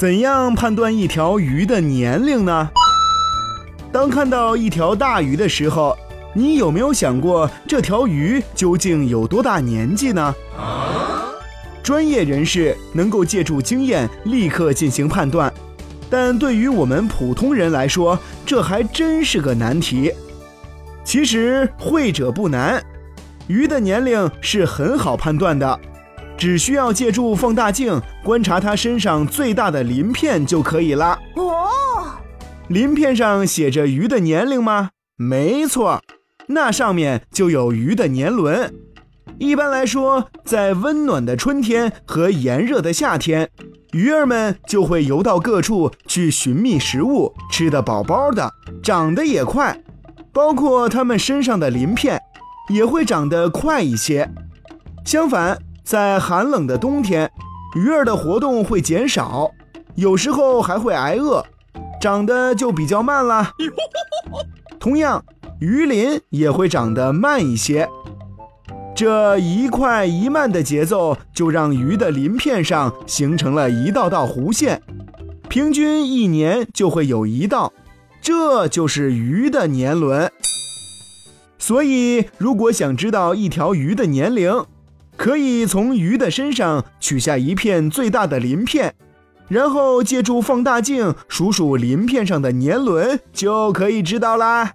怎样判断一条鱼的年龄呢？当看到一条大鱼的时候，你有没有想过这条鱼究竟有多大年纪呢？专业人士能够借助经验立刻进行判断，但对于我们普通人来说，这还真是个难题。其实会者不难，鱼的年龄是很好判断的。只需要借助放大镜观察它身上最大的鳞片就可以了。哦，鳞片上写着鱼的年龄吗？没错，那上面就有鱼的年轮。一般来说，在温暖的春天和炎热的夏天，鱼儿们就会游到各处去寻觅食物，吃得饱饱的，长得也快，包括它们身上的鳞片也会长得快一些。相反，在寒冷的冬天，鱼儿的活动会减少，有时候还会挨饿，长得就比较慢了。同样，鱼鳞也会长得慢一些。这一快一慢的节奏，就让鱼的鳞片上形成了一道道弧线，平均一年就会有一道，这就是鱼的年轮。所以，如果想知道一条鱼的年龄，可以从鱼的身上取下一片最大的鳞片，然后借助放大镜数数鳞片上的年轮，就可以知道啦。